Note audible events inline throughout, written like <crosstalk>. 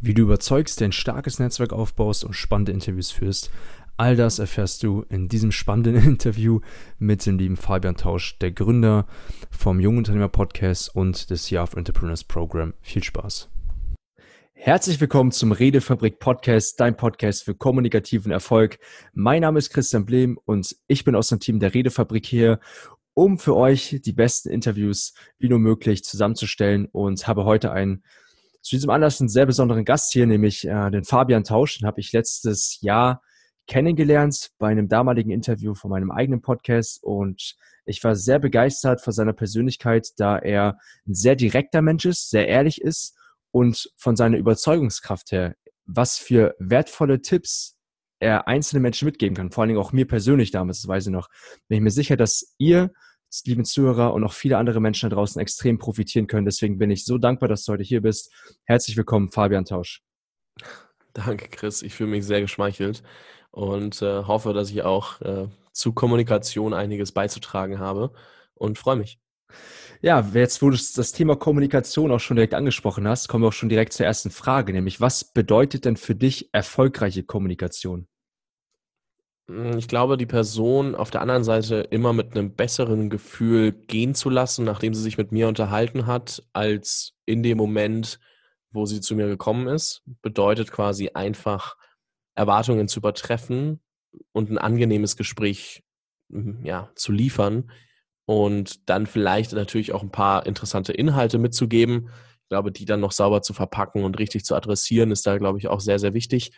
wie du überzeugst, ein starkes Netzwerk aufbaust und spannende Interviews führst. All das erfährst du in diesem spannenden <laughs> Interview mit dem lieben Fabian Tausch, der Gründer vom Jungunternehmer Podcast und des Year of Entrepreneurs Program. Viel Spaß. Herzlich willkommen zum Redefabrik Podcast, dein Podcast für kommunikativen Erfolg. Mein Name ist Christian Blehm und ich bin aus dem Team der Redefabrik hier, um für euch die besten Interviews wie nur möglich zusammenzustellen und habe heute einen zu diesem Anlass einen sehr besonderen Gast hier, nämlich äh, den Fabian Tausch. Den habe ich letztes Jahr kennengelernt bei einem damaligen Interview von meinem eigenen Podcast. Und ich war sehr begeistert von seiner Persönlichkeit, da er ein sehr direkter Mensch ist, sehr ehrlich ist und von seiner Überzeugungskraft her, was für wertvolle Tipps er einzelnen Menschen mitgeben kann, vor allen Dingen auch mir persönlich damals, das weiß ich noch, bin ich mir sicher, dass ihr lieben Zuhörer und auch viele andere Menschen da draußen extrem profitieren können. Deswegen bin ich so dankbar, dass du heute hier bist. Herzlich willkommen, Fabian Tausch. Danke, Chris. Ich fühle mich sehr geschmeichelt und äh, hoffe, dass ich auch äh, zu Kommunikation einiges beizutragen habe und freue mich. Ja, jetzt, wo du das Thema Kommunikation auch schon direkt angesprochen hast, kommen wir auch schon direkt zur ersten Frage, nämlich was bedeutet denn für dich erfolgreiche Kommunikation? Hm, ich glaube, die Person auf der anderen Seite immer mit einem besseren Gefühl gehen zu lassen, nachdem sie sich mit mir unterhalten hat, als in dem Moment, wo sie zu mir gekommen ist, bedeutet quasi einfach Erwartungen zu übertreffen und ein angenehmes Gespräch hm, ja, zu liefern und dann vielleicht natürlich auch ein paar interessante Inhalte mitzugeben. Ich glaube, die dann noch sauber zu verpacken und richtig zu adressieren, ist da, glaube ich, auch sehr, sehr wichtig.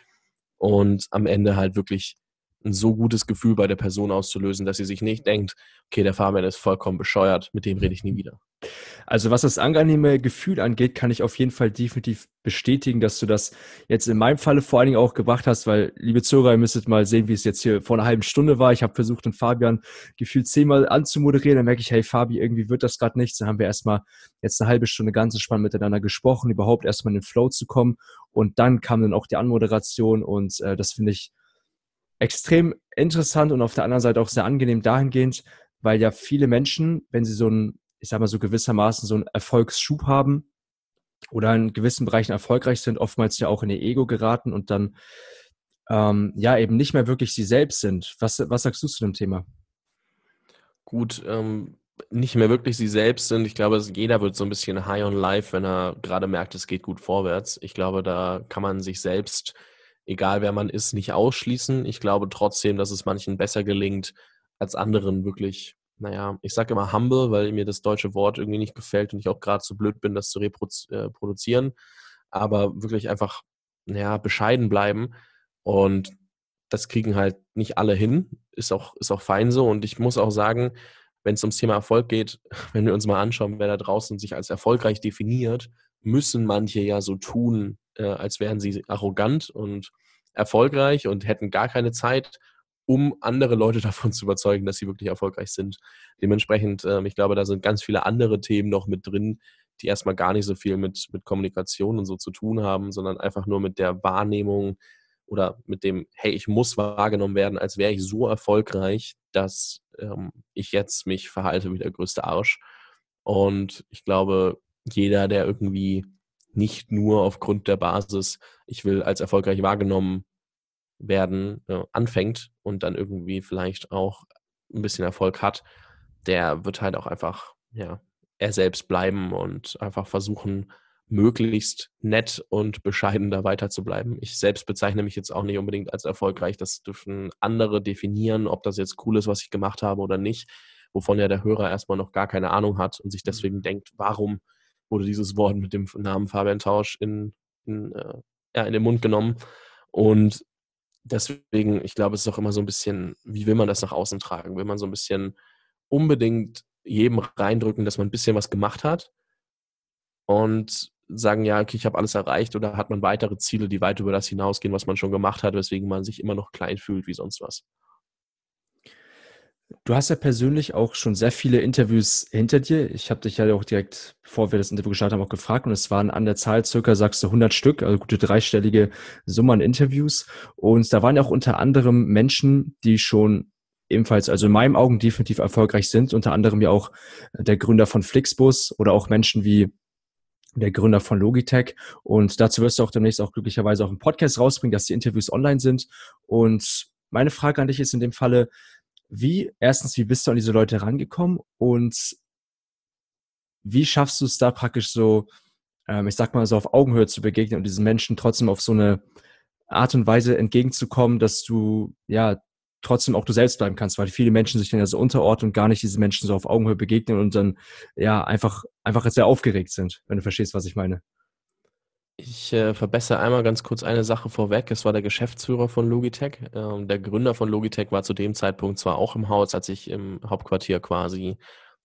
Und am Ende halt wirklich ein so gutes Gefühl bei der Person auszulösen, dass sie sich nicht denkt, okay, der Fahrmann ist vollkommen bescheuert, mit dem rede ich nie wieder. Also was das angenehme Gefühl angeht, kann ich auf jeden Fall definitiv bestätigen, dass du das jetzt in meinem Falle vor allen Dingen auch gebracht hast, weil, liebe Zuhörer, ihr müsstet mal sehen, wie es jetzt hier vor einer halben Stunde war. Ich habe versucht, den Fabian gefühlt zehnmal anzumoderieren. Dann merke ich, hey Fabi, irgendwie wird das gerade nichts. Dann haben wir erstmal jetzt eine halbe Stunde ganz entspannt miteinander gesprochen, überhaupt erstmal in den Flow zu kommen. Und dann kam dann auch die Anmoderation und äh, das finde ich extrem interessant und auf der anderen Seite auch sehr angenehm dahingehend, weil ja viele Menschen, wenn sie so ein, ich sag mal so gewissermaßen so einen Erfolgsschub haben oder in gewissen Bereichen erfolgreich sind, oftmals ja auch in ihr Ego geraten und dann ähm, ja eben nicht mehr wirklich sie selbst sind. Was, was sagst du zu dem Thema? Gut, ähm, nicht mehr wirklich sie selbst sind. Ich glaube, jeder wird so ein bisschen high on life, wenn er gerade merkt, es geht gut vorwärts. Ich glaube, da kann man sich selbst egal wer man ist, nicht ausschließen. Ich glaube trotzdem, dass es manchen besser gelingt, als anderen wirklich, naja, ich sage immer humble, weil mir das deutsche Wort irgendwie nicht gefällt und ich auch gerade zu blöd bin, das zu reproduzieren. Äh, Aber wirklich einfach, naja, bescheiden bleiben. Und das kriegen halt nicht alle hin. Ist auch, ist auch fein so. Und ich muss auch sagen, wenn es ums Thema Erfolg geht, <laughs> wenn wir uns mal anschauen, wer da draußen sich als erfolgreich definiert, müssen manche ja so tun, äh, als wären sie arrogant und erfolgreich und hätten gar keine Zeit, um andere Leute <laughs> davon zu überzeugen, dass sie wirklich erfolgreich sind. Dementsprechend, äh, ich glaube, da sind ganz viele andere Themen noch mit drin, die erstmal gar nicht so viel mit, mit Kommunikation und so zu tun haben, sondern einfach nur mit der Wahrnehmung oder mit dem, hey, ich muss wahrgenommen werden, als wäre ich so erfolgreich, dass ähm, ich jetzt mich verhalte wie der größte Arsch. Und ich glaube, jeder, der irgendwie nicht nur aufgrund der Basis, ich will als erfolgreich wahrgenommen werden, äh, anfängt und dann irgendwie vielleicht auch ein bisschen Erfolg hat, der wird halt auch einfach, ja, er selbst bleiben und einfach versuchen, möglichst nett und bescheiden da weiter zu bleiben. Ich selbst bezeichne mich jetzt auch nicht unbedingt als erfolgreich. Das dürfen andere definieren, ob das jetzt cool ist, was ich gemacht habe oder nicht, wovon ja der Hörer erstmal noch gar keine Ahnung hat und sich mhm. deswegen denkt, warum wurde dieses Wort mit dem Namen Fabian Tausch in, in, äh, ja, in den Mund genommen. Und deswegen, ich glaube, es ist auch immer so ein bisschen, wie will man das nach außen tragen? Will man so ein bisschen unbedingt jedem reindrücken, dass man ein bisschen was gemacht hat und sagen, ja, okay, ich habe alles erreicht oder hat man weitere Ziele, die weit über das hinausgehen, was man schon gemacht hat, weswegen man sich immer noch klein fühlt wie sonst was. Du hast ja persönlich auch schon sehr viele Interviews hinter dir. Ich habe dich ja auch direkt, bevor wir das Interview gestartet haben, auch gefragt und es waren an der Zahl circa, sagst du, 100 Stück, also gute dreistellige Summe an Interviews. Und da waren ja auch unter anderem Menschen, die schon ebenfalls, also in meinen Augen definitiv erfolgreich sind, unter anderem ja auch der Gründer von Flixbus oder auch Menschen wie der Gründer von Logitech. Und dazu wirst du auch demnächst auch glücklicherweise auch einen Podcast rausbringen, dass die Interviews online sind. Und meine Frage an dich ist in dem Falle, wie, erstens, wie bist du an diese Leute rangekommen und wie schaffst du es da praktisch so, ähm, ich sag mal so auf Augenhöhe zu begegnen und diesen Menschen trotzdem auf so eine Art und Weise entgegenzukommen, dass du ja trotzdem auch du selbst bleiben kannst, weil viele Menschen sich dann ja so unterordnen und gar nicht diese Menschen so auf Augenhöhe begegnen und dann ja einfach, einfach sehr aufgeregt sind, wenn du verstehst, was ich meine. Ich äh, verbessere einmal ganz kurz eine Sache vorweg. Es war der Geschäftsführer von Logitech. Ähm, der Gründer von Logitech war zu dem Zeitpunkt zwar auch im Haus, als ich im Hauptquartier quasi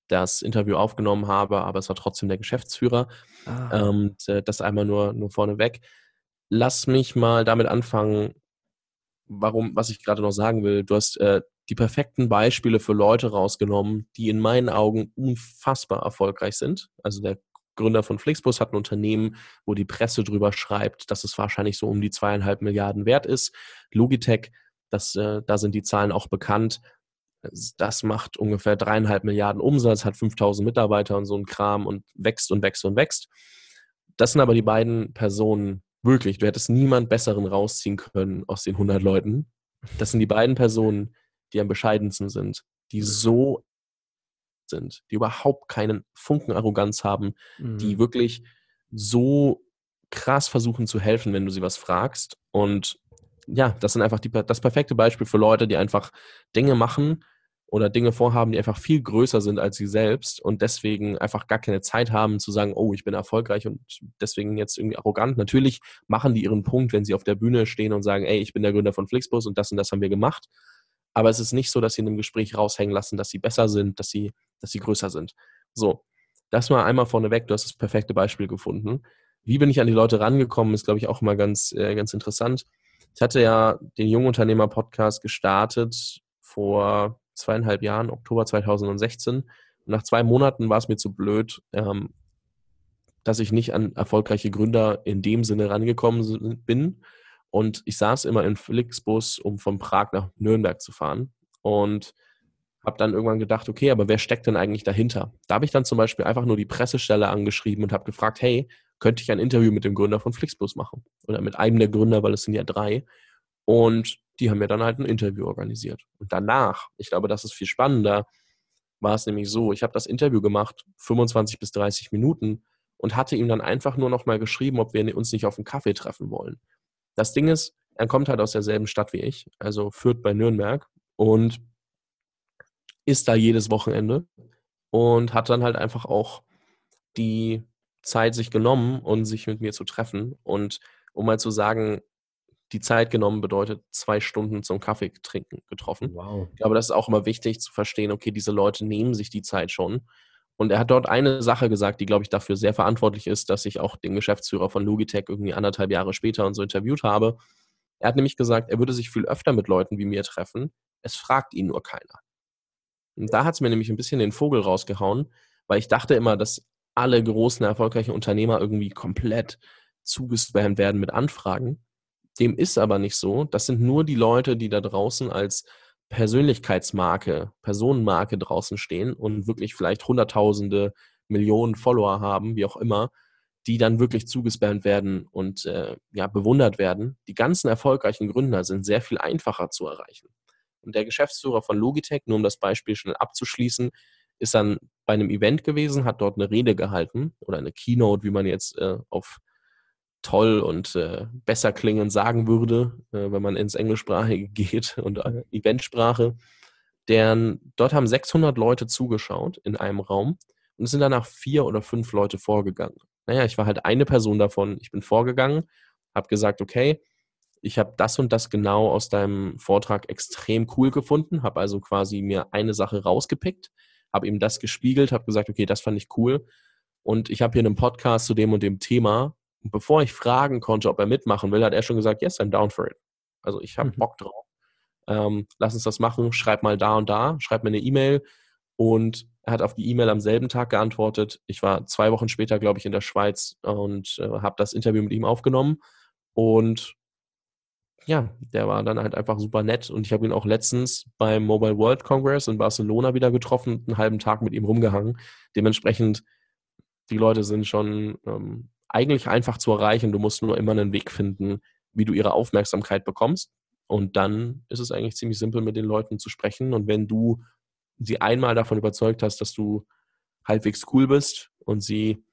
das Interview aufgenommen habe, aber es war trotzdem der Geschäftsführer. Ah. Und äh, das einmal nur, nur vorneweg. Lass mich mal damit anfangen, warum, was ich gerade noch sagen will. Du hast äh, die perfekten Beispiele für Leute rausgenommen, die in meinen Augen unfassbar erfolgreich sind. Also der Gründer von Flixbus hat ein Unternehmen, wo die Presse drüber schreibt, dass es wahrscheinlich so um die zweieinhalb Milliarden wert ist. Logitech, das, äh, da sind die Zahlen auch bekannt. Das macht ungefähr dreieinhalb Milliarden Umsatz, hat 5000 Mitarbeiter und so ein Kram und wächst und wächst und wächst. Das sind aber die beiden Personen, Wirklich, du hättest niemand Besseren rausziehen können aus den 100 Leuten. Das sind die beiden Personen, die am bescheidensten sind, die so sind, die überhaupt keinen Funken Arroganz haben, mhm. die wirklich so krass versuchen zu helfen, wenn du sie was fragst. Und ja, das sind einfach die, das perfekte Beispiel für Leute, die einfach Dinge machen, oder Dinge vorhaben, die einfach viel größer sind als sie selbst und deswegen einfach gar keine Zeit haben zu sagen, oh, ich bin erfolgreich und deswegen jetzt irgendwie arrogant. Natürlich machen die ihren Punkt, wenn sie auf der Bühne stehen und sagen, ey, ich bin der Gründer von Flixbus und das und das haben wir gemacht. Aber es ist nicht so, dass sie in einem Gespräch raushängen lassen, dass sie besser sind, dass sie, dass sie größer sind. So, das mal einmal vorneweg. Du hast das perfekte Beispiel gefunden. Wie bin ich an die Leute rangekommen, ist, glaube ich, auch mal ganz, äh, ganz interessant. Ich hatte ja den Jungunternehmer-Podcast gestartet vor zweieinhalb Jahren, Oktober 2016. Und nach zwei Monaten war es mir zu blöd, ähm, dass ich nicht an erfolgreiche Gründer in dem Sinne rangekommen bin. Und ich saß immer in Flixbus, um von Prag nach Nürnberg zu fahren. Und habe dann irgendwann gedacht, okay, aber wer steckt denn eigentlich dahinter? Da habe ich dann zum Beispiel einfach nur die Pressestelle angeschrieben und habe gefragt, hey, könnte ich ein Interview mit dem Gründer von Flixbus machen? Oder mit einem der Gründer, weil es sind ja drei. Und die haben mir dann halt ein Interview organisiert. Und danach, ich glaube, das ist viel spannender, war es nämlich so, ich habe das Interview gemacht, 25 bis 30 Minuten und hatte ihm dann einfach nur noch mal geschrieben, ob wir uns nicht auf einen Kaffee treffen wollen. Das Ding ist, er kommt halt aus derselben Stadt wie ich, also führt bei Nürnberg und ist da jedes Wochenende und hat dann halt einfach auch die Zeit sich genommen und sich mit mir zu treffen und um mal zu sagen, die Zeit genommen bedeutet zwei Stunden zum Kaffee trinken getroffen. Wow. Ich glaube, das ist auch immer wichtig zu verstehen, okay, diese Leute nehmen sich die Zeit schon. Und er hat dort eine Sache gesagt, die, glaube ich, dafür sehr verantwortlich ist, dass ich auch den Geschäftsführer von Logitech irgendwie anderthalb Jahre später und so interviewt habe. Er hat nämlich gesagt, er würde sich viel öfter mit Leuten wie mir treffen. Es fragt ihn nur keiner. Und da hat es mir nämlich ein bisschen den Vogel rausgehauen, weil ich dachte immer, dass alle großen, erfolgreichen Unternehmer irgendwie komplett zugespammt werden mit Anfragen. Dem ist aber nicht so. Das sind nur die Leute, die da draußen als Persönlichkeitsmarke, Personenmarke draußen stehen und wirklich vielleicht Hunderttausende, Millionen Follower haben, wie auch immer, die dann wirklich zugespammt werden und äh, ja, bewundert werden. Die ganzen erfolgreichen Gründer sind sehr viel einfacher zu erreichen. Und der Geschäftsführer von Logitech, nur um das Beispiel schnell abzuschließen, ist dann bei einem Event gewesen, hat dort eine Rede gehalten oder eine Keynote, wie man jetzt äh, auf toll und äh, besser klingen sagen würde, äh, wenn man ins Englischsprachige <laughs> geht und äh, Eventsprache. Deren, dort haben 600 Leute zugeschaut in einem Raum und es sind danach vier oder fünf Leute vorgegangen. Naja, ich war halt eine Person davon. Ich bin vorgegangen, habe gesagt, okay, ich habe das und das genau aus deinem Vortrag extrem cool gefunden, habe also quasi mir eine Sache rausgepickt, habe ihm das gespiegelt, habe gesagt, okay, das fand ich cool. Und ich habe hier einen Podcast zu dem und dem Thema und bevor ich fragen konnte, ob er mitmachen will, hat er schon gesagt, yes, I'm down for it. Also ich habe mhm. Bock drauf. Ähm, lass uns das machen, schreib mal da und da, schreib mir eine E-Mail. Und er hat auf die E-Mail am selben Tag geantwortet. Ich war zwei Wochen später, glaube ich, in der Schweiz und äh, habe das Interview mit ihm aufgenommen. Und ja, der war dann halt einfach super nett. Und ich habe ihn auch letztens beim Mobile World Congress in Barcelona wieder getroffen einen halben Tag mit ihm rumgehangen. Dementsprechend die Leute sind schon ähm, eigentlich einfach zu erreichen. Du musst nur immer einen Weg finden, wie du ihre Aufmerksamkeit bekommst. Und dann ist es eigentlich ziemlich simpel, mit den Leuten zu sprechen. Und wenn du sie einmal davon überzeugt hast, dass du halbwegs cool bist und sie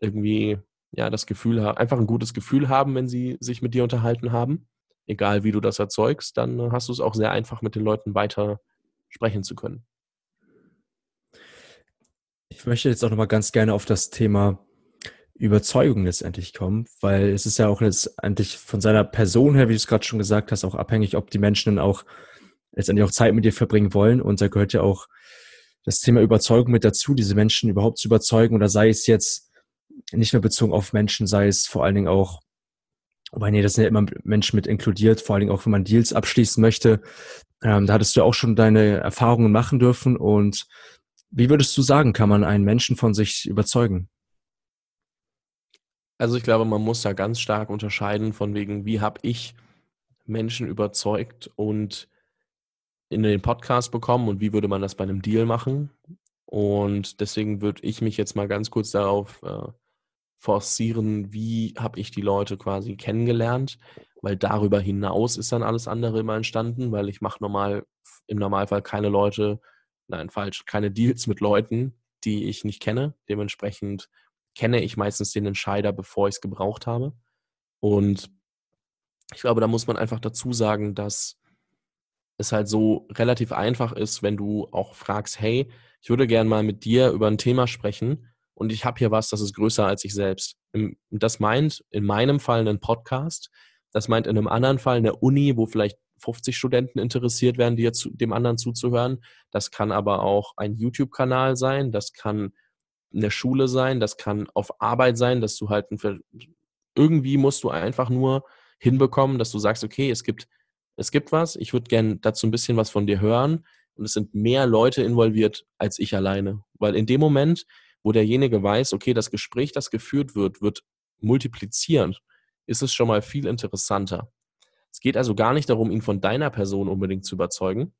irgendwie ja das Gefühl haben, einfach ein gutes Gefühl haben, wenn sie sich mit dir unterhalten haben, egal wie du das erzeugst, dann hast du es auch sehr einfach mit den Leuten weiter sprechen zu können. Ich möchte jetzt auch nochmal ganz gerne auf das Thema Überzeugung letztendlich kommen, weil es ist ja auch letztendlich von seiner Person her, wie du es gerade schon gesagt hast, auch abhängig, ob die Menschen dann auch letztendlich auch Zeit mit dir verbringen wollen. Und da gehört ja auch das Thema Überzeugung mit dazu, diese Menschen überhaupt zu überzeugen oder sei es jetzt nicht nur bezogen auf Menschen, sei es vor allen Dingen auch, weil nee, das sind ja immer Menschen mit inkludiert, vor allen Dingen auch, wenn man Deals abschließen möchte. Ähm, da hattest du auch schon deine Erfahrungen machen dürfen und wie würdest du sagen, kann man einen Menschen von sich überzeugen? Also ich glaube, man muss da ganz stark unterscheiden von wegen, wie habe ich Menschen überzeugt und in den Podcast bekommen und wie würde man das bei einem Deal machen. Und deswegen würde ich mich jetzt mal ganz kurz darauf äh, forcieren, wie habe ich die Leute quasi kennengelernt, weil darüber hinaus ist dann alles andere immer entstanden, weil ich mache normal im Normalfall keine Leute, nein, falsch, keine Deals mit Leuten, die ich nicht kenne. Dementsprechend kenne ich meistens den Entscheider, bevor ich es gebraucht habe. Und ich glaube, da muss man einfach dazu sagen, dass es halt so relativ einfach ist, wenn du auch fragst, hey, ich würde gerne mal mit dir über ein Thema sprechen und ich habe hier was, das ist größer als ich selbst. Das meint in meinem Fall einen Podcast, das meint in einem anderen Fall eine Uni, wo vielleicht 50 Studenten interessiert werden, die jetzt dem anderen zuzuhören. Das kann aber auch ein YouTube-Kanal sein, das kann eine Schule sein, das kann auf Arbeit sein, dass du halt irgendwie musst du einfach nur hinbekommen, dass du sagst, okay, es gibt es gibt was, ich würde gerne dazu ein bisschen was von dir hören und es sind mehr Leute involviert als ich alleine. Weil in dem Moment, wo derjenige weiß, okay, das Gespräch, das geführt wird, wird multiplizierend, ist es schon mal viel interessanter. Es geht also gar nicht darum, ihn von deiner Person unbedingt zu überzeugen.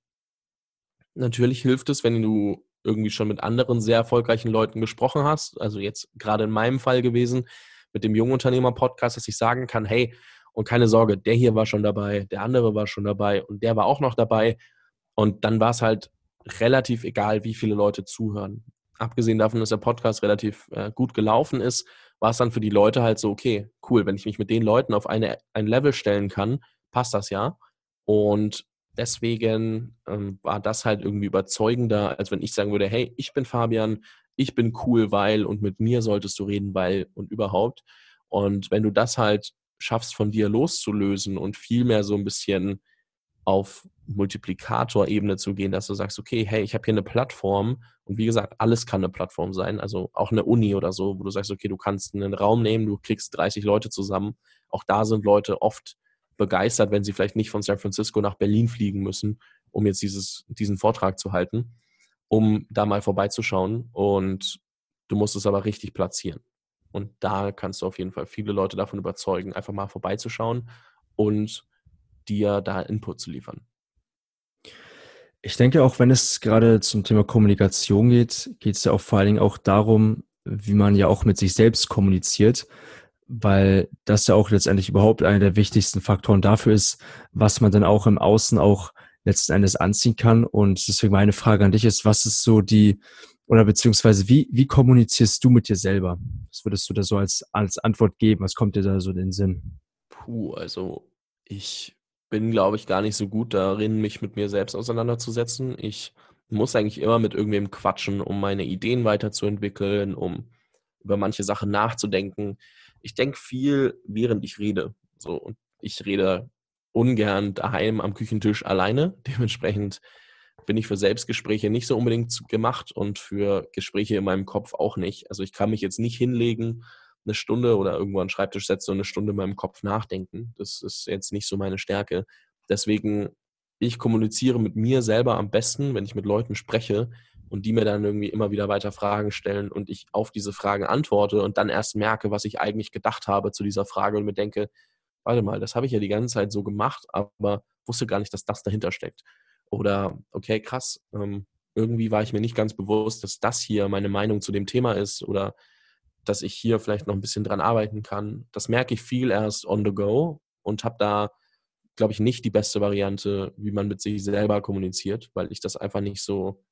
Natürlich hilft es, wenn du irgendwie schon mit anderen sehr erfolgreichen Leuten gesprochen hast. Also jetzt gerade in meinem Fall gewesen mit dem Jungunternehmer-Podcast, dass ich sagen kann, hey, und keine Sorge, der hier war schon dabei, der andere war schon dabei und der war auch noch dabei. Und dann war es halt relativ egal, wie viele Leute zuhören. Abgesehen davon, dass der Podcast relativ äh, gut gelaufen ist, war es dann für die Leute halt so, okay, cool, wenn ich mich mit den Leuten auf eine, ein Level stellen kann, passt das ja. Und deswegen ähm, war das halt irgendwie überzeugender, als wenn ich sagen würde, hey, ich bin Fabian, ich bin cool, weil und mit mir solltest du reden, weil und überhaupt. Und wenn du das halt schaffst, von dir loszulösen und vielmehr so ein bisschen auf Multiplikator-Ebene zu gehen, dass du sagst, okay, hey, ich habe hier eine Plattform und wie gesagt, alles kann eine Plattform sein, also auch eine Uni oder so, wo du sagst, okay, du kannst einen Raum nehmen, du kriegst 30 Leute zusammen. Auch da sind Leute oft begeistert, wenn sie vielleicht nicht von San Francisco nach Berlin fliegen müssen, um jetzt dieses, diesen Vortrag zu halten, um da mal vorbeizuschauen. Und du musst es aber richtig platzieren. Und da kannst du auf jeden Fall viele Leute davon überzeugen, einfach mal vorbeizuschauen und dir da Input zu liefern. Ich denke auch, wenn es gerade zum Thema Kommunikation geht, geht es ja auch vor allen Dingen auch darum, wie man ja auch mit sich selbst kommuniziert, weil das ja auch letztendlich überhaupt einer der wichtigsten Faktoren dafür ist, was man dann auch im Außen auch letzten Endes anziehen kann. Und deswegen meine Frage an dich ist, was ist so die oder beziehungsweise wie, wie kommunizierst du mit dir selber? Was würdest du da so als, als Antwort geben? Was kommt dir da so in den Sinn? Puh, also ich bin, glaube ich, gar nicht so gut darin, mich mit mir selbst auseinanderzusetzen. Ich muss eigentlich immer mit irgendwem quatschen, um meine Ideen weiterzuentwickeln, um über manche Sachen nachzudenken. Ich denke viel, während ich rede. So, und ich rede ungern daheim am Küchentisch alleine. <laughs> Dementsprechend bin ich für Selbstgespräche nicht so unbedingt gemacht und für Gespräche in meinem Kopf auch nicht. Also ich kann mich jetzt nicht hinlegen, eine Stunde oder irgendwo an den Schreibtisch setzen und eine Stunde in meinem Kopf nachdenken. Das ist jetzt nicht so meine Stärke. Deswegen, ich kommuniziere mit mir selber am besten, wenn ich mit Leuten spreche und die mir dann irgendwie immer wieder weiter Fragen stellen und ich auf diese Fragen antworte und dann erst merke, was ich eigentlich gedacht habe zu dieser Frage und mir denke, warte mal, das habe ich ja die ganze Zeit so gemacht, aber wusste gar nicht, dass das dahinter steckt. Oder, okay, krass, ähm, irgendwie war ich mir nicht ganz bewusst, dass das hier meine Meinung zu dem Thema ist oder dass ich hier vielleicht noch ein bisschen dran arbeiten kann. Das merke ich viel erst on the go und habe da, glaube ich, nicht die beste Variante, wie man mit sich selber kommuniziert, weil ich das einfach nicht so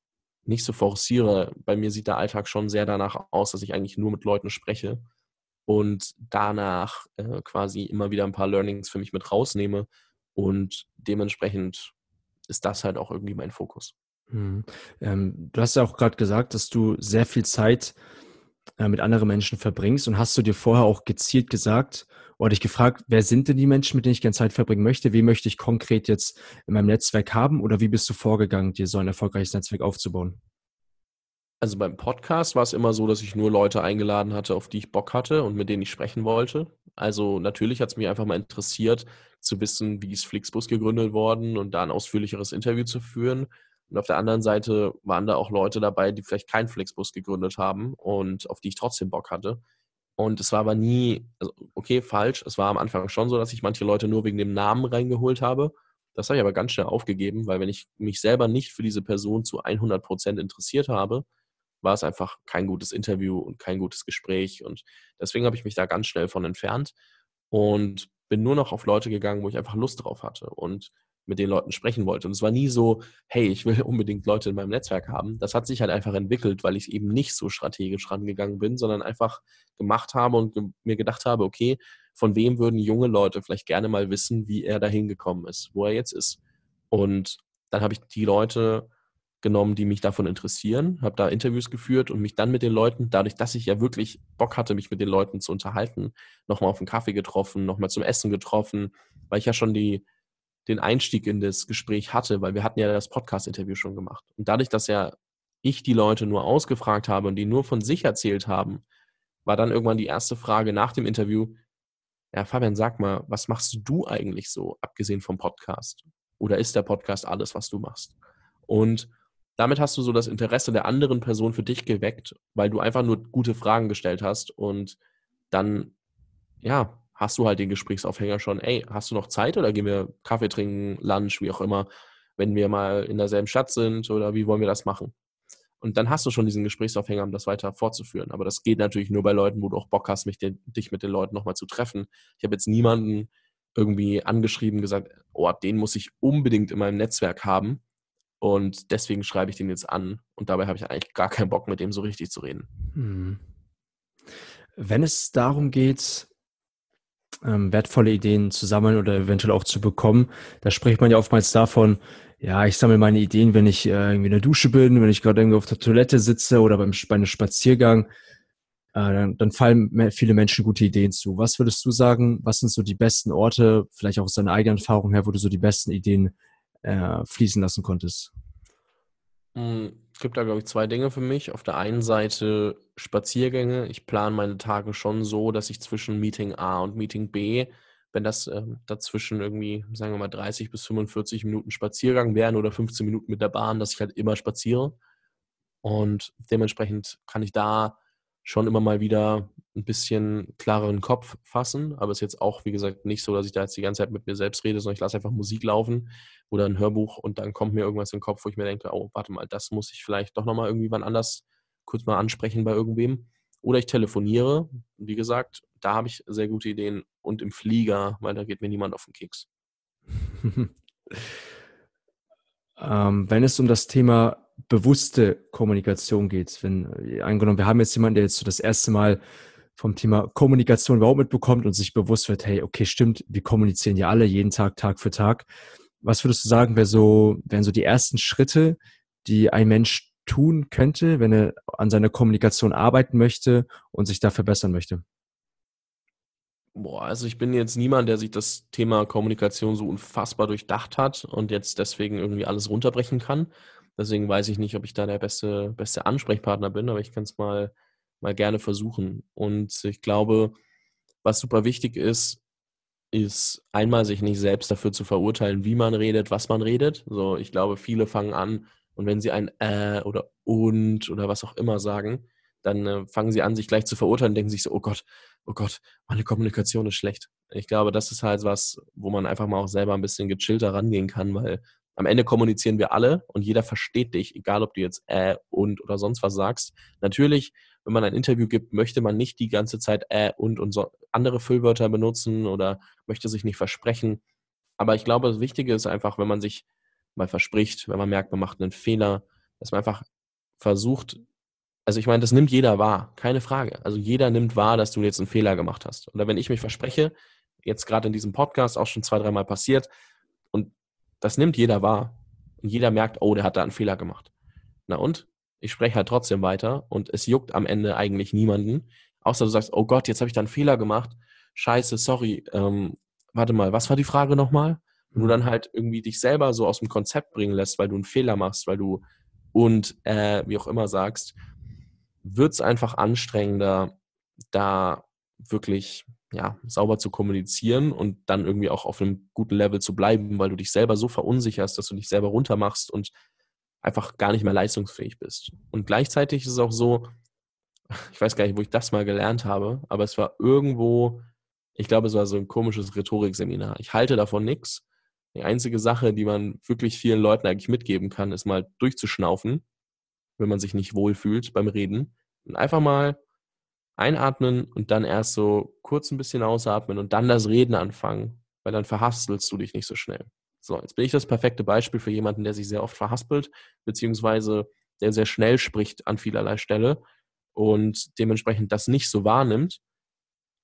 nicht so forciere. Bei mir sieht der Alltag schon sehr danach aus, dass ich eigentlich nur mit Leuten spreche und danach äh, quasi immer wieder ein paar Learnings für mich mit rausnehme und dementsprechend ist das halt auch irgendwie mein Fokus. Hm. Ähm, du hast ja auch gerade gesagt, dass du sehr viel Zeit äh, mit anderen Menschen verbringst und hast du dir vorher auch gezielt gesagt oder dich gefragt, wer sind denn die Menschen, mit denen ich gerne Zeit verbringen möchte? Wie möchte ich konkret jetzt in meinem Netzwerk haben oder wie bist du vorgegangen, dir so ein erfolgreiches Netzwerk aufzubauen? Also beim Podcast war es immer so, dass ich nur Leute eingeladen hatte, auf die ich Bock hatte und mit denen ich sprechen wollte. Also natürlich hat es mich einfach mal interessiert, zu wissen, wie ist Flixbus gegründet worden und da ein ausführlicheres Interview zu führen. Und auf der anderen Seite waren da auch Leute dabei, die vielleicht keinen Flixbus gegründet haben und auf die ich trotzdem Bock hatte. Und es war aber nie, also okay, falsch. Es war am Anfang schon so, dass ich manche Leute nur wegen dem Namen reingeholt habe. Das habe ich aber ganz schnell aufgegeben, weil wenn ich mich selber nicht für diese Person zu 100 Prozent interessiert habe, war es einfach kein gutes Interview und kein gutes Gespräch. Und deswegen habe ich mich da ganz schnell von entfernt und bin nur noch auf Leute gegangen, wo ich einfach Lust drauf hatte. Und mit den Leuten sprechen wollte. Und es war nie so, hey, ich will <laughs> unbedingt Leute in meinem Netzwerk haben. Das hat sich halt einfach entwickelt, weil ich eben nicht so strategisch rangegangen bin, sondern einfach gemacht habe und ge mir gedacht habe, okay, von wem würden junge Leute vielleicht gerne mal wissen, wie er dahin gekommen ist, wo er jetzt ist. Und dann habe ich die Leute genommen, die mich davon interessieren, habe da Interviews geführt und mich dann mit den Leuten, dadurch, dass ich ja wirklich Bock hatte, mich mit den Leuten zu unterhalten, nochmal auf einen Kaffee getroffen, nochmal zum Essen getroffen, weil ich ja schon die den Einstieg in das Gespräch hatte, weil wir hatten ja das Podcast-Interview schon gemacht. Und dadurch, dass ja ich die Leute nur ausgefragt habe und die nur von sich erzählt haben, war dann irgendwann die erste Frage nach dem Interview, ja, Fabian, sag mal, was machst du eigentlich so, abgesehen vom Podcast? Oder ist der Podcast alles, was du machst? Und damit hast du so das Interesse der anderen Person für dich geweckt, weil du einfach nur gute Fragen gestellt hast und dann, ja, hast du halt den Gesprächsaufhänger schon, ey, hast du noch Zeit oder gehen wir Kaffee trinken, Lunch, wie auch immer, wenn wir mal in derselben Stadt sind oder wie wollen wir das machen? Und dann hast du schon diesen Gesprächsaufhänger, um das weiter fortzuführen. Aber das geht natürlich nur bei Leuten, wo du auch Bock hast, mich den, dich mit den Leuten nochmal zu treffen. Ich habe jetzt niemanden irgendwie angeschrieben, gesagt, oh, den muss ich unbedingt in meinem Netzwerk haben. Und deswegen schreibe ich den jetzt an. Und dabei habe ich eigentlich gar keinen Bock, mit dem so richtig zu reden. Hm. Wenn es darum geht, ähm, wertvolle Ideen zu sammeln oder eventuell auch zu bekommen. Da spricht man ja oftmals davon, ja, ich sammle meine Ideen, wenn ich äh, irgendwie in der Dusche bin, wenn ich gerade irgendwie auf der Toilette sitze oder beim, bei einem Spaziergang. Äh, dann, dann fallen viele Menschen gute Ideen zu. Was würdest du sagen, was sind so die besten Orte, vielleicht auch aus deiner eigenen Erfahrung her, wo du so die besten Ideen äh, fließen lassen konntest? Hm, es gibt da, glaube ich, zwei Dinge für mich. Auf der einen Seite Spaziergänge. Ich plane meine Tage schon so, dass ich zwischen Meeting A und Meeting B, wenn das äh, dazwischen irgendwie, sagen wir mal, 30 bis 45 Minuten Spaziergang wären oder 15 Minuten mit der Bahn, dass ich halt immer spaziere. Und dementsprechend kann ich da schon immer mal wieder ein bisschen klareren Kopf fassen. Aber es ist jetzt auch, wie gesagt, nicht so, dass ich da jetzt die ganze Zeit mit mir selbst rede, sondern ich lasse einfach Musik laufen oder ein Hörbuch und dann kommt mir irgendwas in den Kopf, wo ich mir denke, oh, warte mal, das muss ich vielleicht doch nochmal irgendwie wann anders kurz mal ansprechen bei irgendwem. Oder ich telefoniere. Wie gesagt, da habe ich sehr gute Ideen. Und im Flieger, weil da geht mir niemand auf den Keks. <laughs> ähm, wenn es um das Thema bewusste Kommunikation geht. Wenn angenommen, wir haben jetzt jemanden, der jetzt so das erste Mal vom Thema Kommunikation überhaupt mitbekommt und sich bewusst wird, hey, okay, stimmt, wir kommunizieren ja alle jeden Tag, Tag für Tag. Was würdest du sagen, wäre so, wären so die ersten Schritte, die ein Mensch tun könnte, wenn er an seiner Kommunikation arbeiten möchte und sich da verbessern möchte? Boah, also ich bin jetzt niemand, der sich das Thema Kommunikation so unfassbar durchdacht hat und jetzt deswegen irgendwie alles runterbrechen kann. Deswegen weiß ich nicht, ob ich da der beste, beste Ansprechpartner bin, aber ich kann es mal, mal gerne versuchen. Und ich glaube, was super wichtig ist, ist einmal sich nicht selbst dafür zu verurteilen, wie man redet, was man redet. So, ich glaube, viele fangen an und wenn sie ein äh oder und oder was auch immer sagen, dann äh, fangen sie an, sich gleich zu verurteilen denken sich so, oh Gott, oh Gott, meine Kommunikation ist schlecht. Ich glaube, das ist halt was, wo man einfach mal auch selber ein bisschen gechillter rangehen kann, weil am Ende kommunizieren wir alle und jeder versteht dich, egal ob du jetzt äh und oder sonst was sagst. Natürlich wenn man ein Interview gibt, möchte man nicht die ganze Zeit äh und und so andere Füllwörter benutzen oder möchte sich nicht versprechen. Aber ich glaube, das Wichtige ist einfach, wenn man sich mal verspricht, wenn man merkt, man macht einen Fehler, dass man einfach versucht, also ich meine, das nimmt jeder wahr, keine Frage. Also jeder nimmt wahr, dass du jetzt einen Fehler gemacht hast. Oder wenn ich mich verspreche, jetzt gerade in diesem Podcast auch schon zwei, dreimal passiert, und das nimmt jeder wahr. Und jeder merkt, oh, der hat da einen Fehler gemacht. Na und? Ich spreche halt trotzdem weiter und es juckt am Ende eigentlich niemanden. Außer du sagst, oh Gott, jetzt habe ich da einen Fehler gemacht. Scheiße, sorry. Ähm, warte mal, was war die Frage nochmal? Wenn du dann halt irgendwie dich selber so aus dem Konzept bringen lässt, weil du einen Fehler machst, weil du und äh, wie auch immer sagst, wird es einfach anstrengender, da wirklich ja, sauber zu kommunizieren und dann irgendwie auch auf einem guten Level zu bleiben, weil du dich selber so verunsicherst, dass du dich selber runtermachst und einfach gar nicht mehr leistungsfähig bist. Und gleichzeitig ist es auch so, <laughs> ich weiß gar nicht, wo ich das mal gelernt habe, aber es war irgendwo, ich glaube, es war so ein komisches Rhetorikseminar. Ich halte davon nichts. Die einzige Sache, die man wirklich vielen Leuten eigentlich mitgeben kann, ist mal durchzuschnaufen, wenn man sich nicht wohlfühlt beim Reden. Und einfach mal einatmen und dann erst so kurz ein bisschen ausatmen und dann das Reden anfangen, weil dann verhastelst du dich nicht so schnell. So, jetzt bin ich das perfekte Beispiel für jemanden, der sich sehr oft verhaspelt, beziehungsweise der sehr schnell spricht an vielerlei Stelle und dementsprechend das nicht so wahrnimmt.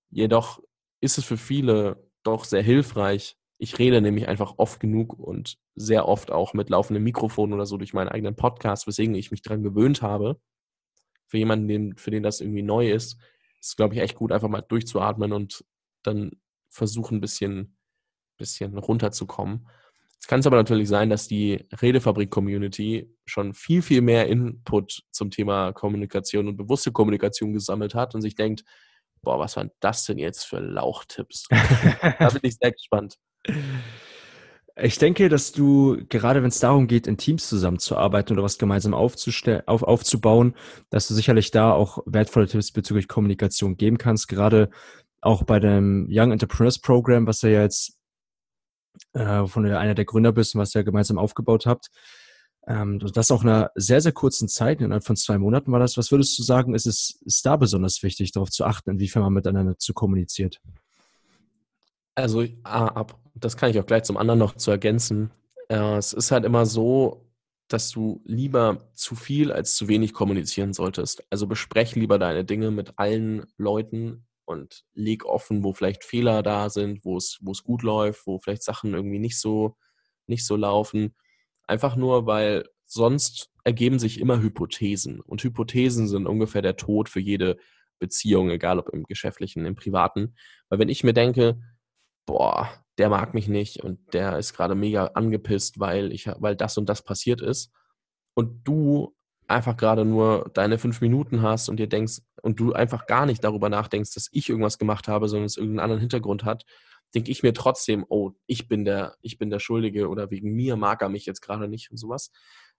Jedoch ist es für viele doch sehr hilfreich. Ich rede nämlich einfach oft genug und sehr oft auch mit laufendem Mikrofon oder so durch meinen eigenen Podcast, weswegen ich mich daran gewöhnt habe. Für jemanden, den, für den das irgendwie neu ist, ist es, glaube ich, echt gut, einfach mal durchzuatmen und dann versuchen, ein bisschen, bisschen runterzukommen. Jetzt kann es aber natürlich sein, dass die Redefabrik-Community schon viel, viel mehr Input zum Thema Kommunikation und bewusste Kommunikation gesammelt hat und sich denkt, boah, was waren das denn jetzt für Lauchtipps? <laughs> da bin ich sehr gespannt. Ich denke, dass du, gerade wenn es darum geht, in Teams zusammenzuarbeiten oder was gemeinsam auf, aufzubauen, dass du sicherlich da auch wertvolle Tipps bezüglich Kommunikation geben kannst. Gerade auch bei dem Young Entrepreneurs Program, was ja jetzt äh, wovon du einer der Gründer bist und was ihr gemeinsam aufgebaut habt. Ähm, das auch in einer sehr, sehr kurzen Zeit, innerhalb von zwei Monaten war das. Was würdest du sagen, ist es ist da besonders wichtig, darauf zu achten, inwiefern man miteinander zu kommuniziert? Also, ab, das kann ich auch gleich zum anderen noch zu ergänzen. Äh, es ist halt immer so, dass du lieber zu viel als zu wenig kommunizieren solltest. Also besprech lieber deine Dinge mit allen Leuten und leg offen, wo vielleicht Fehler da sind, wo es, wo es gut läuft, wo vielleicht Sachen irgendwie nicht so, nicht so laufen. Einfach nur, weil sonst ergeben sich immer Hypothesen. Und Hypothesen sind ungefähr der Tod für jede Beziehung, egal ob im geschäftlichen, im privaten. Weil wenn ich mir denke, boah, der mag mich nicht und der ist gerade mega angepisst, weil ich, weil das und das passiert ist. Und du einfach gerade nur deine fünf Minuten hast und dir denkst und du einfach gar nicht darüber nachdenkst, dass ich irgendwas gemacht habe, sondern es irgendeinen anderen Hintergrund hat, denke ich mir trotzdem, oh, ich bin der, ich bin der Schuldige oder wegen mir mag er mich jetzt gerade nicht und sowas.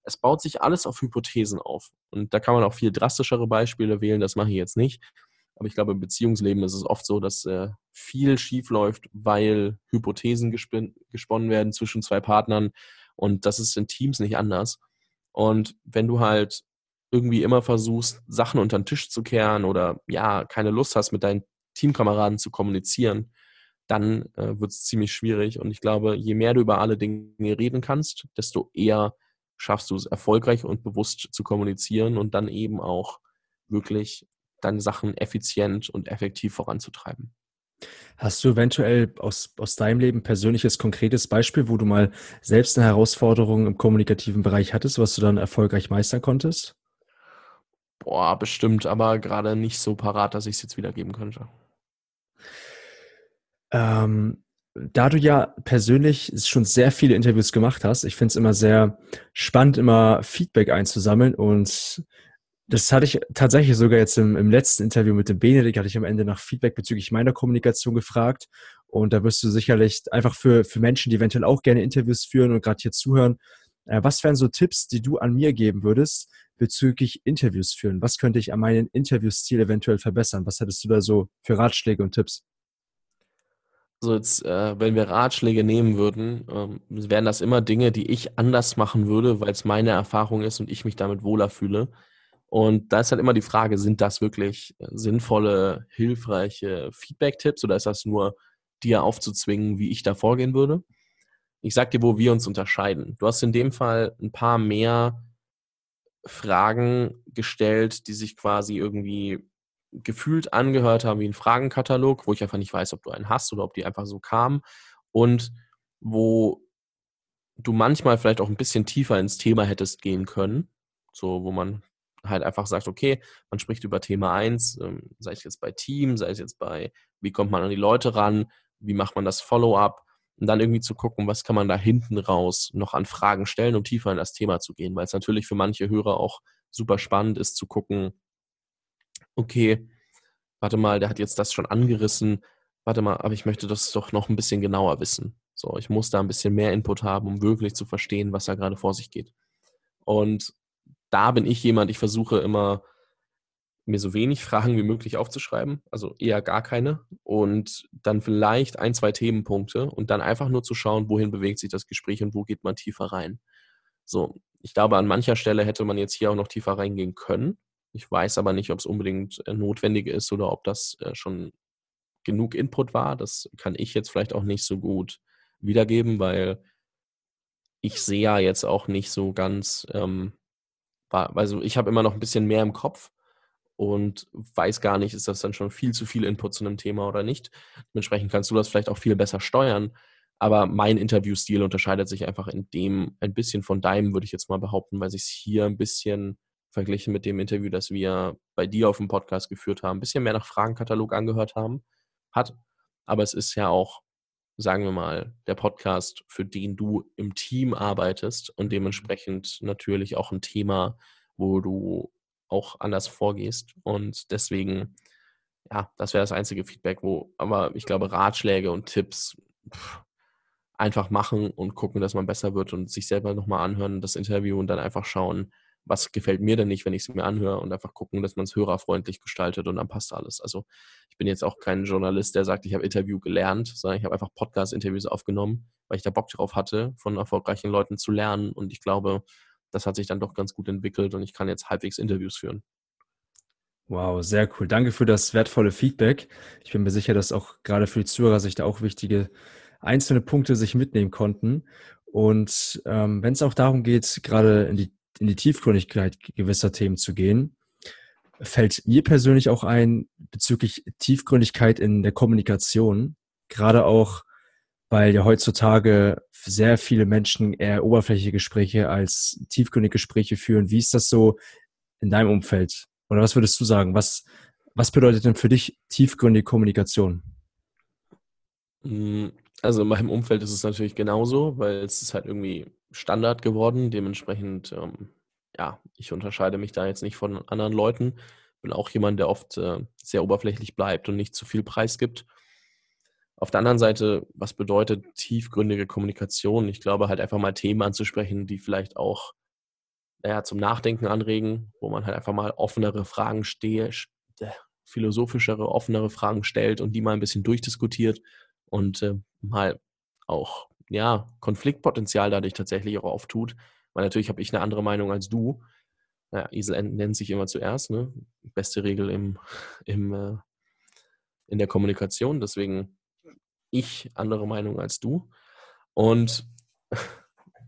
Es baut sich alles auf Hypothesen auf. Und da kann man auch viel drastischere Beispiele wählen, das mache ich jetzt nicht. Aber ich glaube, im Beziehungsleben ist es oft so, dass äh, viel schief läuft, weil Hypothesen gesponnen werden zwischen zwei Partnern. Und das ist in Teams nicht anders. Und wenn du halt irgendwie immer versuchst, Sachen unter den Tisch zu kehren oder ja, keine Lust hast, mit deinen Teamkameraden zu kommunizieren, dann äh, wird es ziemlich schwierig. Und ich glaube, je mehr du über alle Dinge reden kannst, desto eher schaffst du es erfolgreich und bewusst zu kommunizieren und dann eben auch wirklich deine Sachen effizient und effektiv voranzutreiben. Hast du eventuell aus, aus deinem Leben persönliches, konkretes Beispiel, wo du mal selbst eine Herausforderung im kommunikativen Bereich hattest, was du dann erfolgreich meistern konntest? Boah, bestimmt, aber gerade nicht so parat, dass ich es jetzt wiedergeben könnte. Ähm, da du ja persönlich schon sehr viele Interviews gemacht hast, ich finde es immer sehr spannend, immer Feedback einzusammeln und das hatte ich tatsächlich sogar jetzt im, im letzten Interview mit dem Benedikt, hatte ich am Ende nach Feedback bezüglich meiner Kommunikation gefragt. Und da wirst du sicherlich einfach für, für Menschen, die eventuell auch gerne Interviews führen und gerade hier zuhören, was wären so Tipps, die du an mir geben würdest bezüglich Interviews führen? Was könnte ich an meinem Interviewstil eventuell verbessern? Was hättest du da so für Ratschläge und Tipps? Also jetzt, äh, wenn wir Ratschläge nehmen würden, ähm, wären das immer Dinge, die ich anders machen würde, weil es meine Erfahrung ist und ich mich damit wohler fühle. Und da ist halt immer die Frage, sind das wirklich äh, sinnvolle, hilfreiche Feedback-Tipps oder ist das nur dir aufzuzwingen, wie ich da vorgehen würde? Ich sag dir, wo wir uns unterscheiden. Du hast in dem Fall ein paar mehr Fragen gestellt, die sich quasi irgendwie gefühlt angehört haben wie ein Fragenkatalog, wo ich einfach nicht weiß, ob du einen hast oder ob die einfach so kamen und wo du manchmal vielleicht auch ein bisschen tiefer ins Thema hättest gehen können, so wo man halt einfach sagt, okay, man spricht über Thema 1, ähm, sei es jetzt bei Team, sei es jetzt bei, wie kommt man an die Leute ran, wie macht man das Follow-up und dann irgendwie zu gucken, was kann man da hinten raus noch an Fragen stellen, um tiefer in das Thema zu gehen, weil es natürlich für manche Hörer auch super spannend ist zu gucken, okay, warte mal, der hat jetzt das schon angerissen, warte mal, aber ich möchte das doch noch ein bisschen genauer wissen. So, ich muss da ein bisschen mehr Input haben, um wirklich zu verstehen, was da gerade vor sich geht. Und da bin ich jemand, ich versuche immer, mir so wenig Fragen wie möglich aufzuschreiben, also eher gar keine, und dann vielleicht ein, zwei Themenpunkte und dann einfach nur zu schauen, wohin bewegt sich das Gespräch und wo geht man tiefer rein. So, ich glaube, an mancher Stelle hätte man jetzt hier auch noch tiefer reingehen können. Ich weiß aber nicht, ob es unbedingt äh, notwendig ist oder ob das äh, schon genug Input war. Das kann ich jetzt vielleicht auch nicht so gut wiedergeben, weil ich sehe ja jetzt auch nicht so ganz, ähm, also ich habe immer noch ein bisschen mehr im Kopf und weiß gar nicht, ist das dann schon viel zu viel Input zu einem Thema oder nicht. Dementsprechend kannst du das vielleicht auch viel besser steuern. Aber mein Interviewstil unterscheidet sich einfach in dem ein bisschen von deinem, würde ich jetzt mal behaupten, weil sich hier ein bisschen verglichen mit dem Interview, das wir bei dir auf dem Podcast geführt haben, ein bisschen mehr nach Fragenkatalog angehört haben, hat. Aber es ist ja auch sagen wir mal, der Podcast, für den du im Team arbeitest und dementsprechend natürlich auch ein Thema, wo du auch anders vorgehst. Und deswegen, ja, das wäre das einzige Feedback, wo, aber ich glaube, Ratschläge und Tipps pff, einfach machen und gucken, dass man besser wird und sich selber nochmal anhören, das Interview und dann einfach schauen, was gefällt mir denn nicht, wenn ich es mir anhöre und einfach gucken, dass man es hörerfreundlich gestaltet und dann passt alles. Also ich bin jetzt auch kein Journalist, der sagt, ich habe Interview gelernt, sondern ich habe einfach Podcast-Interviews aufgenommen, weil ich da Bock drauf hatte, von erfolgreichen Leuten zu lernen und ich glaube, das hat sich dann doch ganz gut entwickelt und ich kann jetzt halbwegs Interviews führen. Wow, sehr cool. Danke für das wertvolle Feedback. Ich bin mir sicher, dass auch gerade für die Zuhörer sich da auch wichtige einzelne Punkte sich mitnehmen konnten. Und ähm, wenn es auch darum geht, gerade in die in die Tiefgründigkeit gewisser Themen zu gehen, fällt mir persönlich auch ein bezüglich Tiefgründigkeit in der Kommunikation, gerade auch, weil ja heutzutage sehr viele Menschen eher oberflächliche Gespräche als tiefgründige Gespräche führen. Wie ist das so in deinem Umfeld? Oder was würdest du sagen? Was, was bedeutet denn für dich tiefgründige Kommunikation? Hm, also in meinem Umfeld ist es natürlich genauso, weil es ist halt irgendwie Standard geworden. Dementsprechend, ähm, ja, ich unterscheide mich da jetzt nicht von anderen Leuten. Bin auch jemand, der oft äh, sehr oberflächlich bleibt und nicht zu viel Preis gibt. Auf der anderen Seite, was bedeutet tiefgründige Kommunikation? Ich glaube, halt einfach mal Themen anzusprechen, die vielleicht auch naja, zum Nachdenken anregen, wo man halt einfach mal offenere Fragen stehe, äh, philosophischere, offenere Fragen stellt und die mal ein bisschen durchdiskutiert und äh, mal auch ja, Konfliktpotenzial dadurch tatsächlich auch auftut. Weil natürlich habe ich eine andere Meinung als du. Ja, Esel nennt sich immer zuerst, ne? Beste Regel im, <laughs> im, äh, in der Kommunikation. Deswegen ich andere Meinung als du. Und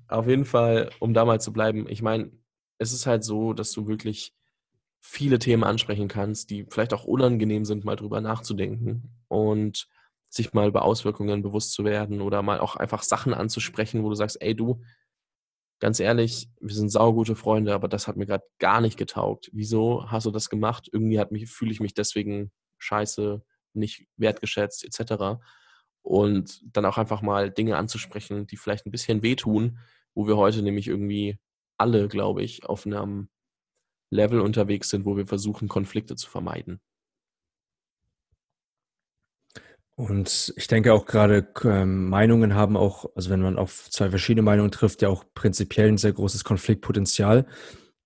auf jeden Fall, um da mal zu bleiben, ich meine, es ist halt so, dass du wirklich viele Themen ansprechen kannst, die vielleicht auch unangenehm sind, mal drüber nachzudenken. Und sich mal über Auswirkungen bewusst zu werden oder mal auch einfach Sachen anzusprechen, wo du sagst, ey du, ganz ehrlich, wir sind saugute Freunde, aber das hat mir gerade gar nicht getaugt. Wieso hast du das gemacht? Irgendwie hat mich, fühle ich mich deswegen scheiße, nicht wertgeschätzt, etc. Und dann auch einfach mal Dinge anzusprechen, die vielleicht ein bisschen wehtun, wo wir heute nämlich irgendwie alle, glaube ich, auf einem Level unterwegs sind, wo wir versuchen, Konflikte zu vermeiden. Und ich denke auch gerade ähm, Meinungen haben auch, also wenn man auf zwei verschiedene Meinungen trifft, ja auch prinzipiell ein sehr großes Konfliktpotenzial.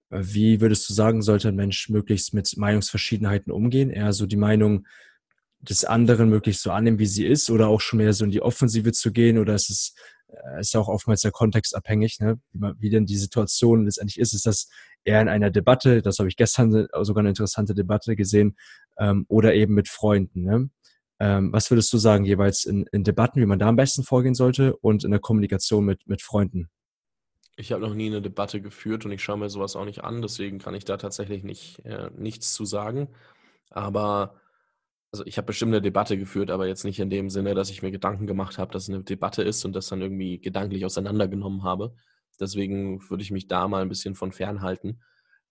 Äh, wie würdest du sagen, sollte ein Mensch möglichst mit Meinungsverschiedenheiten umgehen? Eher so die Meinung des anderen möglichst so annehmen, wie sie ist, oder auch schon mehr so in die Offensive zu gehen? Oder ist es äh, ist ja auch oftmals der Kontext abhängig, ne? wie, wie denn die Situation letztendlich ist. Ist das eher in einer Debatte, das habe ich gestern <laughs> sogar eine interessante Debatte gesehen, ähm, oder eben mit Freunden. Ne? Ähm, was würdest du sagen, jeweils in, in Debatten, wie man da am besten vorgehen sollte und in der Kommunikation mit, mit Freunden? Ich habe noch nie eine Debatte geführt und ich schaue mir sowas auch nicht an, deswegen kann ich da tatsächlich nicht, äh, nichts zu sagen. Aber also ich habe bestimmt eine Debatte geführt, aber jetzt nicht in dem Sinne, dass ich mir Gedanken gemacht habe, dass es eine Debatte ist und das dann irgendwie gedanklich auseinandergenommen habe. Deswegen würde ich mich da mal ein bisschen von fernhalten.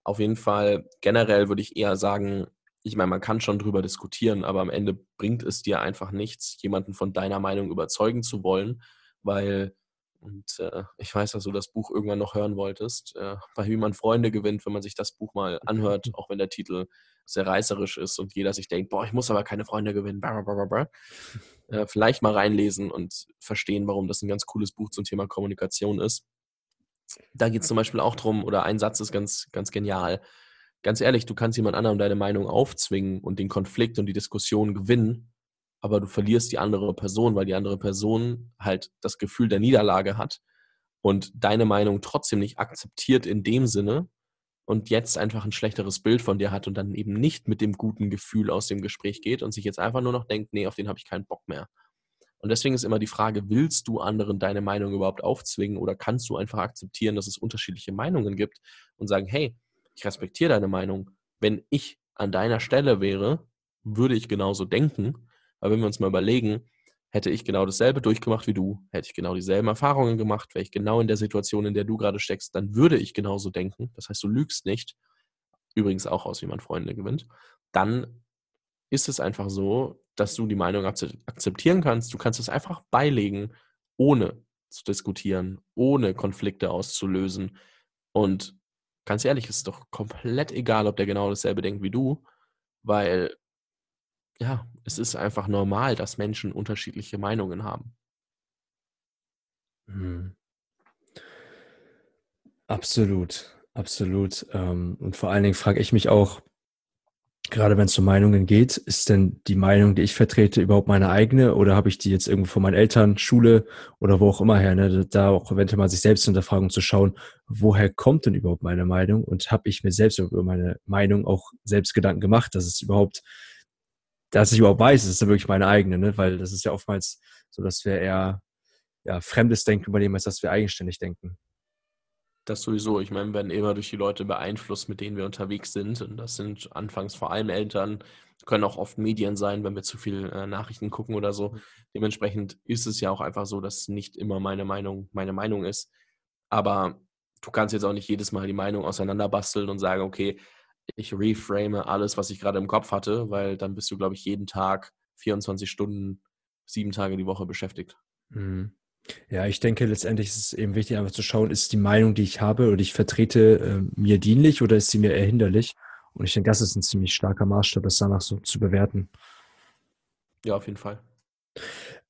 Auf jeden Fall generell würde ich eher sagen, ich meine, man kann schon drüber diskutieren, aber am Ende bringt es dir einfach nichts, jemanden von deiner Meinung überzeugen zu wollen, weil, und äh, ich weiß, dass du das Buch irgendwann noch hören wolltest, äh, bei Wie man Freunde gewinnt, wenn man sich das Buch mal anhört, <laughs> auch wenn der Titel sehr reißerisch ist und jeder sich denkt, boah, ich muss aber keine Freunde gewinnen, <laughs> äh, vielleicht mal reinlesen und verstehen, warum das ein ganz cooles Buch zum Thema Kommunikation ist. Da geht es zum Beispiel auch drum, oder ein Satz ist ganz, ganz genial. Ganz ehrlich, du kannst jemand anderem deine Meinung aufzwingen und den Konflikt und die Diskussion gewinnen, aber du verlierst die andere Person, weil die andere Person halt das Gefühl der Niederlage hat und deine Meinung trotzdem nicht akzeptiert in dem Sinne und jetzt einfach ein schlechteres Bild von dir hat und dann eben nicht mit dem guten Gefühl aus dem Gespräch geht und sich jetzt einfach nur noch denkt, nee, auf den habe ich keinen Bock mehr. Und deswegen ist immer die Frage, willst du anderen deine Meinung überhaupt aufzwingen oder kannst du einfach akzeptieren, dass es unterschiedliche Meinungen gibt und sagen, hey, ich respektiere deine Meinung. Wenn ich an deiner Stelle wäre, würde ich genauso denken. Aber wenn wir uns mal überlegen, hätte ich genau dasselbe durchgemacht wie du, hätte ich genau dieselben Erfahrungen gemacht, wäre ich genau in der Situation, in der du gerade steckst, dann würde ich genauso denken. Das heißt, du lügst nicht. Übrigens auch aus, wie man Freunde gewinnt. Dann ist es einfach so, dass du die Meinung akzeptieren kannst. Du kannst es einfach beilegen, ohne zu diskutieren, ohne Konflikte auszulösen. Und ganz ehrlich, es ist doch komplett egal, ob der genau dasselbe denkt wie du, weil ja, es ist einfach normal, dass Menschen unterschiedliche Meinungen haben. Mhm. Absolut, absolut. Ähm, und vor allen Dingen frage ich mich auch, gerade wenn es um Meinungen geht, ist denn die Meinung, die ich vertrete, überhaupt meine eigene oder habe ich die jetzt irgendwo von meinen Eltern, Schule oder wo auch immer her? Ne? Da auch eventuell mal sich selbst in der Frage zu schauen, woher kommt denn überhaupt meine Meinung und habe ich mir selbst über meine Meinung auch selbst Gedanken gemacht, dass es überhaupt, dass ich überhaupt weiß, es ist ja wirklich meine eigene, ne? weil das ist ja oftmals so, dass wir eher ja, fremdes Denken übernehmen, als dass wir eigenständig denken. Das sowieso. Ich meine, wir werden immer durch die Leute beeinflusst, mit denen wir unterwegs sind. Und das sind anfangs vor allem Eltern, können auch oft Medien sein, wenn wir zu viel äh, Nachrichten gucken oder so. Dementsprechend ist es ja auch einfach so, dass nicht immer meine Meinung meine Meinung ist. Aber du kannst jetzt auch nicht jedes Mal die Meinung auseinanderbasteln und sagen, okay, ich reframe alles, was ich gerade im Kopf hatte, weil dann bist du, glaube ich, jeden Tag 24 Stunden, sieben Tage die Woche beschäftigt. Mhm. Ja, ich denke, letztendlich ist es eben wichtig, einfach zu schauen, ist die Meinung, die ich habe oder ich vertrete, äh, mir dienlich oder ist sie mir eher hinderlich? Und ich denke, das ist ein ziemlich starker Maßstab, das danach so zu bewerten. Ja, auf jeden Fall.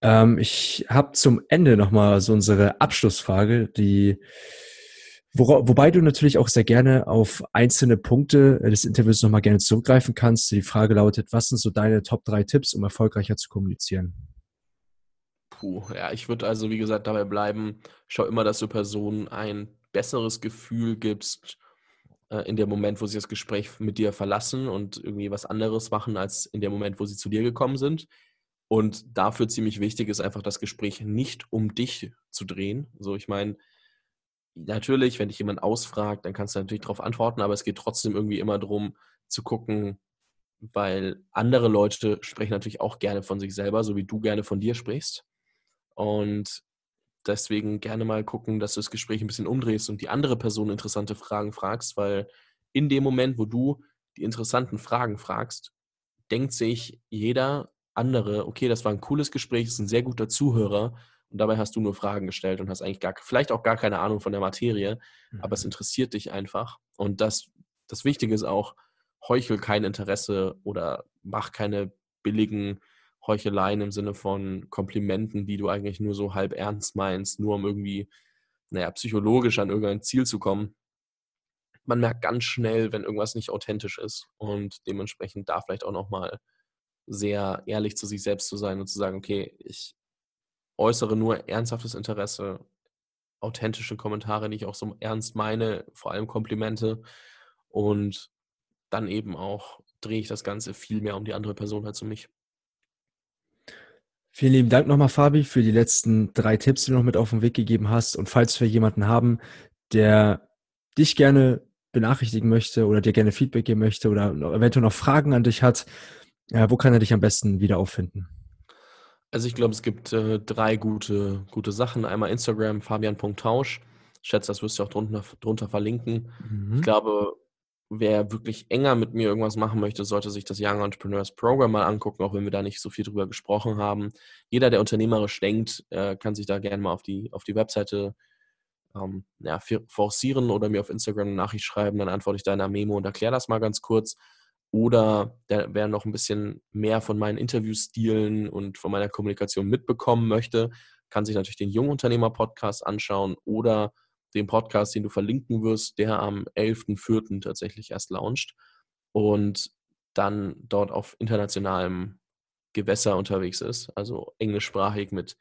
Ähm, ich habe zum Ende nochmal so unsere Abschlussfrage, die, wo, wobei du natürlich auch sehr gerne auf einzelne Punkte des Interviews nochmal gerne zurückgreifen kannst. Die Frage lautet, was sind so deine Top 3 Tipps, um erfolgreicher zu kommunizieren? Puh, ja, ich würde also, wie gesagt, dabei bleiben, schau immer, dass du Personen ein besseres Gefühl gibst äh, in dem Moment, wo sie das Gespräch mit dir verlassen und irgendwie was anderes machen, als in dem Moment, wo sie zu dir gekommen sind. Und dafür ziemlich wichtig ist einfach das Gespräch nicht um dich zu drehen. So, ich meine, natürlich, wenn dich jemand ausfragt, dann kannst du natürlich darauf antworten, aber es geht trotzdem irgendwie immer darum zu gucken, weil andere Leute sprechen natürlich auch gerne von sich selber, so wie du gerne von dir sprichst. Und deswegen gerne mal gucken, dass du das Gespräch ein bisschen umdrehst und die andere Person interessante Fragen fragst, weil in dem Moment, wo du die interessanten Fragen fragst, denkt sich jeder andere, okay, das war ein cooles Gespräch, ist ein sehr guter Zuhörer und dabei hast du nur Fragen gestellt und hast eigentlich gar, vielleicht auch gar keine Ahnung von der Materie, mhm. aber es mhm. interessiert dich einfach. Und das, das Wichtige ist auch, heuchel kein Interesse oder mach keine billigen Heucheleien im Sinne von Komplimenten, die du eigentlich nur so halb ernst meinst, nur um irgendwie, naja, psychologisch an irgendein Ziel zu kommen. Man merkt ganz schnell, wenn irgendwas nicht authentisch ist und dementsprechend da vielleicht auch nochmal sehr ehrlich zu sich selbst zu sein und zu sagen, okay, ich äußere nur ernsthaftes Interesse, authentische Kommentare, die ich auch so ernst meine, vor allem Komplimente. Und dann eben auch drehe ich das Ganze viel mehr um die andere Person als um mich. Vielen lieben Dank nochmal, Fabi, für die letzten drei Tipps, die du noch mit auf den Weg gegeben hast. Und falls wir jemanden haben, der dich gerne benachrichtigen möchte oder dir gerne Feedback geben möchte oder eventuell noch Fragen an dich hat, wo kann er dich am besten wieder auffinden? Also ich glaube, es gibt äh, drei gute, gute Sachen. Einmal Instagram, fabian.tausch. Ich schätze, das wirst du auch drunter, drunter verlinken. Mhm. Ich glaube, wer wirklich enger mit mir irgendwas machen möchte, sollte sich das Young Entrepreneurs Program mal angucken, auch wenn wir da nicht so viel drüber gesprochen haben. Jeder, der unternehmerisch denkt, äh, kann sich da gerne mal auf die, auf die Webseite ähm, ja, forcieren oder mir auf Instagram eine Nachricht schreiben, dann antworte ich da in einer Memo und erkläre das mal ganz kurz. Oder der, wer noch ein bisschen mehr von meinen Interviewstilen und von meiner Kommunikation mitbekommen möchte, kann sich natürlich den Jungunternehmer-Podcast anschauen oder den Podcast, den du verlinken wirst, der am 11.04. tatsächlich erst launcht und dann dort auf internationalem Gewässer unterwegs ist, also englischsprachig mit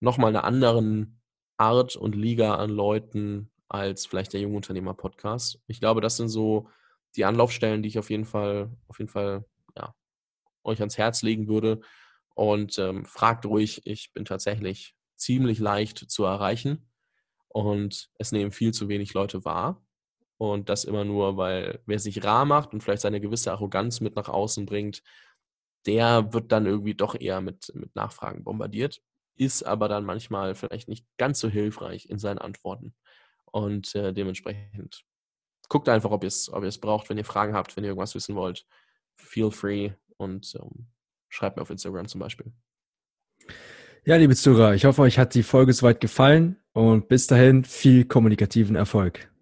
nochmal einer anderen Art und Liga an Leuten als vielleicht der Jungunternehmer-Podcast. Ich glaube, das sind so die Anlaufstellen, die ich auf jeden Fall, auf jeden Fall, ja, euch ans Herz legen würde. Und ähm, fragt ruhig, ich bin tatsächlich ziemlich leicht zu erreichen und es nehmen viel zu wenig Leute wahr. Und das immer nur, weil wer sich rar macht und vielleicht seine gewisse Arroganz mit nach außen bringt, der wird dann irgendwie doch eher mit, mit Nachfragen bombardiert, ist aber dann manchmal vielleicht nicht ganz so hilfreich in seinen Antworten. Und äh, dementsprechend guckt einfach, ob ihr es ob braucht, wenn ihr Fragen habt, wenn ihr irgendwas wissen wollt. Feel free und ähm, schreibt mir auf Instagram zum Beispiel. Ja, liebe Zuhörer, ich hoffe, euch hat die Folge soweit gefallen und bis dahin viel kommunikativen Erfolg.